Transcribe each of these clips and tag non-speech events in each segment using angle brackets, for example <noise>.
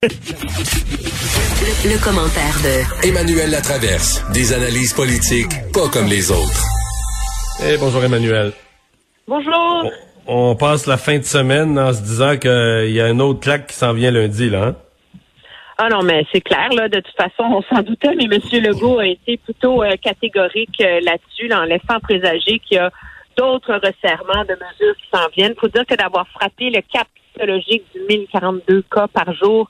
Le, commentaire de Emmanuel Latraverse. Des analyses politiques pas comme les autres. Eh bonjour Emmanuel. Bonjour. On, passe la fin de semaine en se disant qu'il y a un autre claque qui s'en vient lundi, là. Hein? Ah non, mais c'est clair, là, de toute façon, on s'en doutait, mais M. Legault a été plutôt euh, catégorique euh, là-dessus, en laissant présager qu'il y a d'autres resserrements de mesures qui s'en viennent. Il faut dire que d'avoir frappé le cap psychologique du 1042 cas par jour,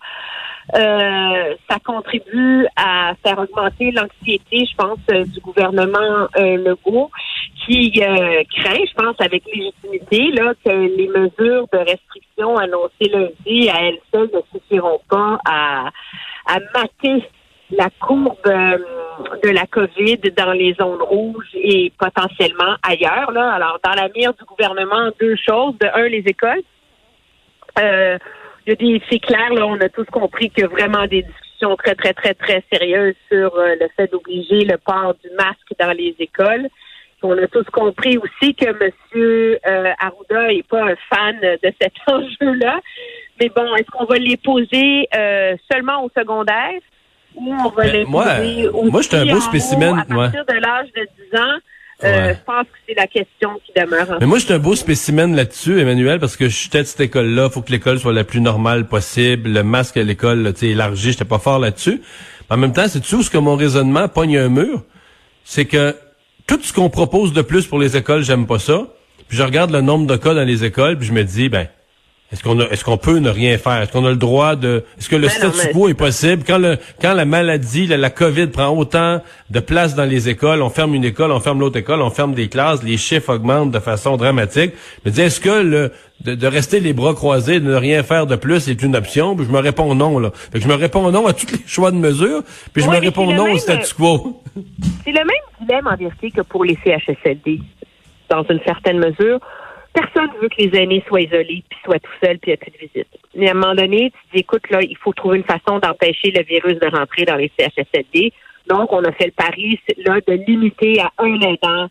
euh, ça contribue à faire augmenter l'anxiété, je pense, euh, du gouvernement euh, Legault, qui craint, je pense, avec légitimité, là, que les mesures de restriction annoncées lundi à elles seules ne suffiront pas à, à mater la courbe de la COVID dans les zones rouges et potentiellement ailleurs. Là. Alors, dans la mire du gouvernement, deux choses. De un, les écoles. Euh, c'est clair, là, on a tous compris qu'il y a vraiment des discussions très, très, très, très sérieuses sur euh, le fait d'obliger le port du masque dans les écoles. On a tous compris aussi que M. Euh, Arruda n'est pas un fan de cet <laughs> enjeu-là. Mais bon, est-ce qu'on va les poser euh, seulement au secondaire ou on va ben, les poser au Moi, je un beau spécimen. à partir de l'âge de 10 ans? Euh, je pense que c'est la question qui demeure. Mais moi, je un beau spécimen là-dessus, Emmanuel, parce que je suis de cette école-là. faut que l'école soit la plus normale possible. Le masque à l'école, tu sais, élargi, j'étais pas fort là-dessus. En même temps, c'est tout ce que mon raisonnement pogne un mur? C'est que tout ce qu'on propose de plus pour les écoles, j'aime pas ça. Puis je regarde le nombre de cas dans les écoles, puis je me dis, ben, est-ce qu'on est-ce qu'on peut ne rien faire? Est-ce qu'on a le droit de Est-ce que le ben statu quo est possible? Quand le quand la maladie, la, la, Covid prend autant de place dans les écoles, on ferme une école, on ferme l'autre école, on ferme des classes, les chiffres augmentent de façon dramatique. Dis est-ce que le de, rester les bras croisés, de ne rien faire de plus est une option? Puis je me réponds non là. Fait que je me réponds non à tous les <laughs> choix de mesures, puis je me réponds non au statu quo. <laughs> C'est le même dilemme en vérité que pour les CHSLD dans une certaine mesure personne veut que les aînés soient isolés, puis soient tout seuls, puis a plus de visite. Mais à un moment donné, tu dis, écoute, là, il faut trouver une façon d'empêcher le virus de rentrer dans les CHSLD. Donc, on a fait le pari, là, de limiter à un aidant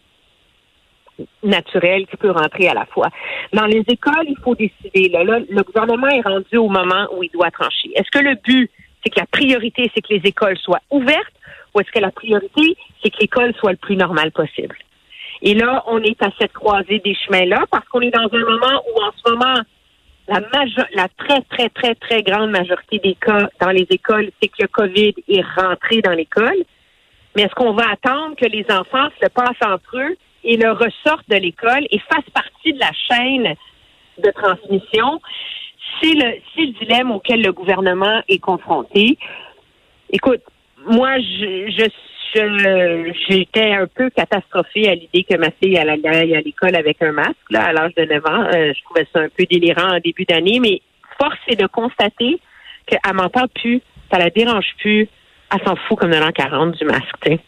naturel qui peut rentrer à la fois. Dans les écoles, il faut décider. Là, là, le gouvernement est rendu au moment où il doit trancher. Est-ce que le but, c'est que la priorité, c'est que les écoles soient ouvertes, ou est-ce que la priorité, c'est que l'école soit le plus normal possible? Et là, on est à cette croisée des chemins-là parce qu'on est dans un moment où, en ce moment, la, la très, très, très, très grande majorité des cas dans les écoles, c'est que le COVID est rentré dans l'école. Mais est-ce qu'on va attendre que les enfants se passent entre eux et le ressortent de l'école et fassent partie de la chaîne de transmission? C'est le, le dilemme auquel le gouvernement est confronté. Écoute, moi, je, je j'étais un peu catastrophée à l'idée que ma fille allait à l'école avec un masque là, à l'âge de 9 ans. Euh, je trouvais ça un peu délirant en début d'année, mais force est de constater qu'elle m'entend plus, ça la dérange plus, elle s'en fout comme de l'an 40 du masque.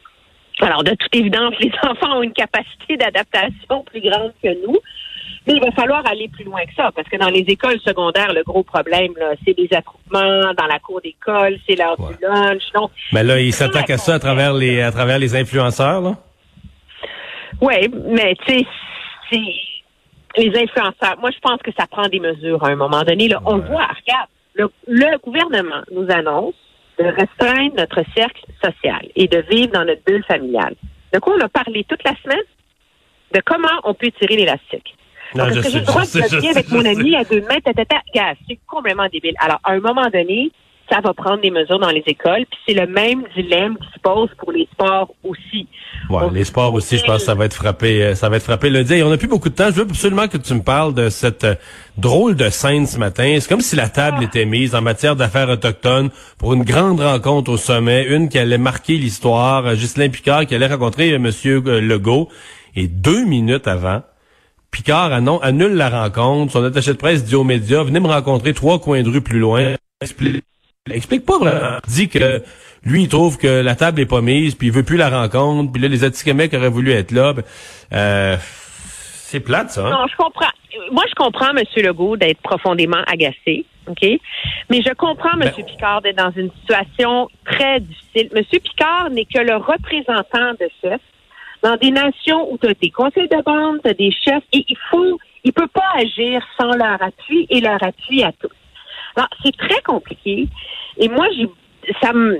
Alors, de toute évidence, <laughs> les enfants ont une capacité d'adaptation plus grande que nous. Mais il va falloir aller plus loin que ça, parce que dans les écoles secondaires, le gros problème, c'est les attroupements dans la cour d'école, c'est l'heure du lunch. Donc, mais là, ils s'attaquent à ça à travers les à travers les influenceurs, là? Oui, mais tu sais, les influenceurs. Moi, je pense que ça prend des mesures à un moment donné. Là, On le voit, regarde, le, le gouvernement nous annonce de restreindre notre cercle social et de vivre dans notre bulle familiale. De quoi on a parlé toute la semaine? De comment on peut tirer l'élastique. Non, Parce que j'ai le droit de avec mon ami à deux mètres, c'est complètement débile. Alors, à un moment donné, ça va prendre des mesures dans les écoles, puis c'est le même dilemme qui se pose pour les sports aussi. Ouais, les sports aussi, je pense que ça va être frappé, euh, ça va être frappé le dit. On n'a plus beaucoup de temps. Je veux absolument que tu me parles de cette euh, drôle de scène ce matin. C'est comme si la table ah. était mise en matière d'affaires autochtones pour une grande rencontre au sommet, une qui allait marquer l'histoire. Euh, Ghislain Picard qui allait rencontrer Monsieur Legault. Et deux minutes avant, Picard annule la rencontre. Son attaché de presse dit aux médias, venez me rencontrer trois coins de rue plus loin. Explique, explique pas vraiment. Dit que lui, il trouve que la table est pas mise, puis il veut plus la rencontre, puis là, les Atikamekw auraient voulu être là. Ben, euh, c'est plate, ça. Hein? Non, je comprends. Moi, je comprends, M. Legault, d'être profondément agacé, OK? Mais je comprends, M. Ben, Picard, d'être dans une situation très difficile. M. Picard n'est que le représentant de ce dans des nations où tu as des conseils de bande, tu as des chefs, et il faut, il peut pas agir sans leur appui et leur appui à tous. Alors, c'est très compliqué. Et moi, j'ai ça me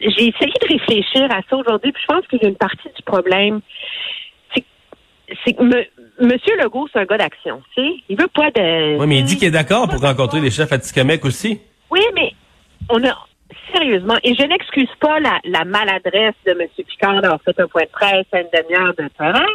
j'ai essayé de réfléchir à ça aujourd'hui, puis je pense qu'il y a une partie du problème. C'est que me, Monsieur Legault, c'est un gars d'action, tu sais. Il veut pas de. Oui, mais il dit qu'il est d'accord pour rencontrer les chefs à Tikamek aussi. Oui, mais on a sérieusement, et je n'excuse pas la, la, maladresse de M. Picard d'avoir fait un point de presse à une demi-heure de terrain,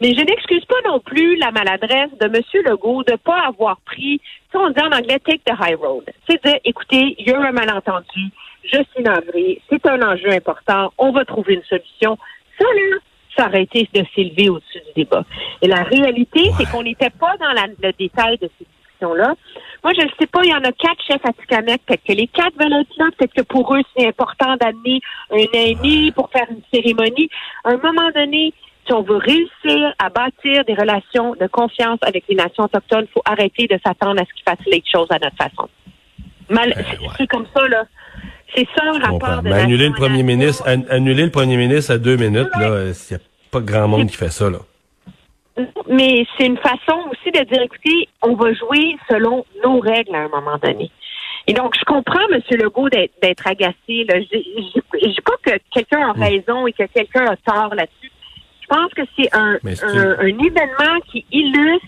mais je n'excuse pas non plus la maladresse de M. Legault de ne pas avoir pris, ce on dit en anglais, take the high road. C'est dire, écoutez, il y a un malentendu, je suis navré, c'est un enjeu important, on va trouver une solution. Ça, là, ça aurait été de s'élever au-dessus du débat. Et la réalité, c'est qu'on n'était pas dans le détail de ces discussions-là. Moi, je ne sais pas, il y en a quatre chefs à Tikamek. Peut-être que les quatre veulent être là. Peut-être que pour eux, c'est important d'amener un ami pour faire une cérémonie. À un moment donné, si on veut réussir à bâtir des relations de confiance avec les nations autochtones, il faut arrêter de s'attendre à ce qu'ils fassent les choses à notre façon. Mal, ben, c'est comme ça, là. C'est ça le rapport de annuler le premier ministre, annuler le premier ministre à deux minutes, là, il n'y a pas grand monde qui fait ça, là. Mais c'est une façon aussi de dire, écoutez, on va jouer selon nos règles à un moment donné. Et donc, je comprends, M. Legault, d'être agacé. Je ne dis pas que quelqu'un a hmm. raison et que quelqu'un a tort là-dessus. Je pense que c'est un, un, événement qui illustre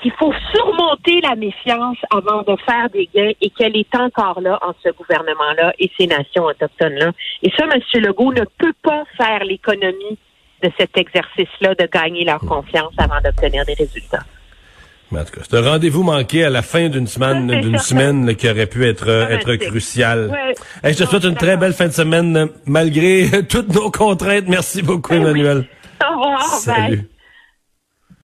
qu'il faut surmonter la méfiance avant de faire des gains et qu'elle est encore là entre ce gouvernement-là et ces nations autochtones-là. Et ça, M. Legault ne peut pas faire l'économie de cet exercice-là de gagner leur confiance avant d'obtenir des résultats. Mais en tout cas, c'est un rendez-vous manqué à la fin d'une semaine, <laughs> d'une semaine qui aurait pu être, être crucial. je te souhaite une très belle fin de semaine malgré <laughs> toutes nos contraintes. Merci beaucoup, ben Emmanuel. Au revoir. Salut.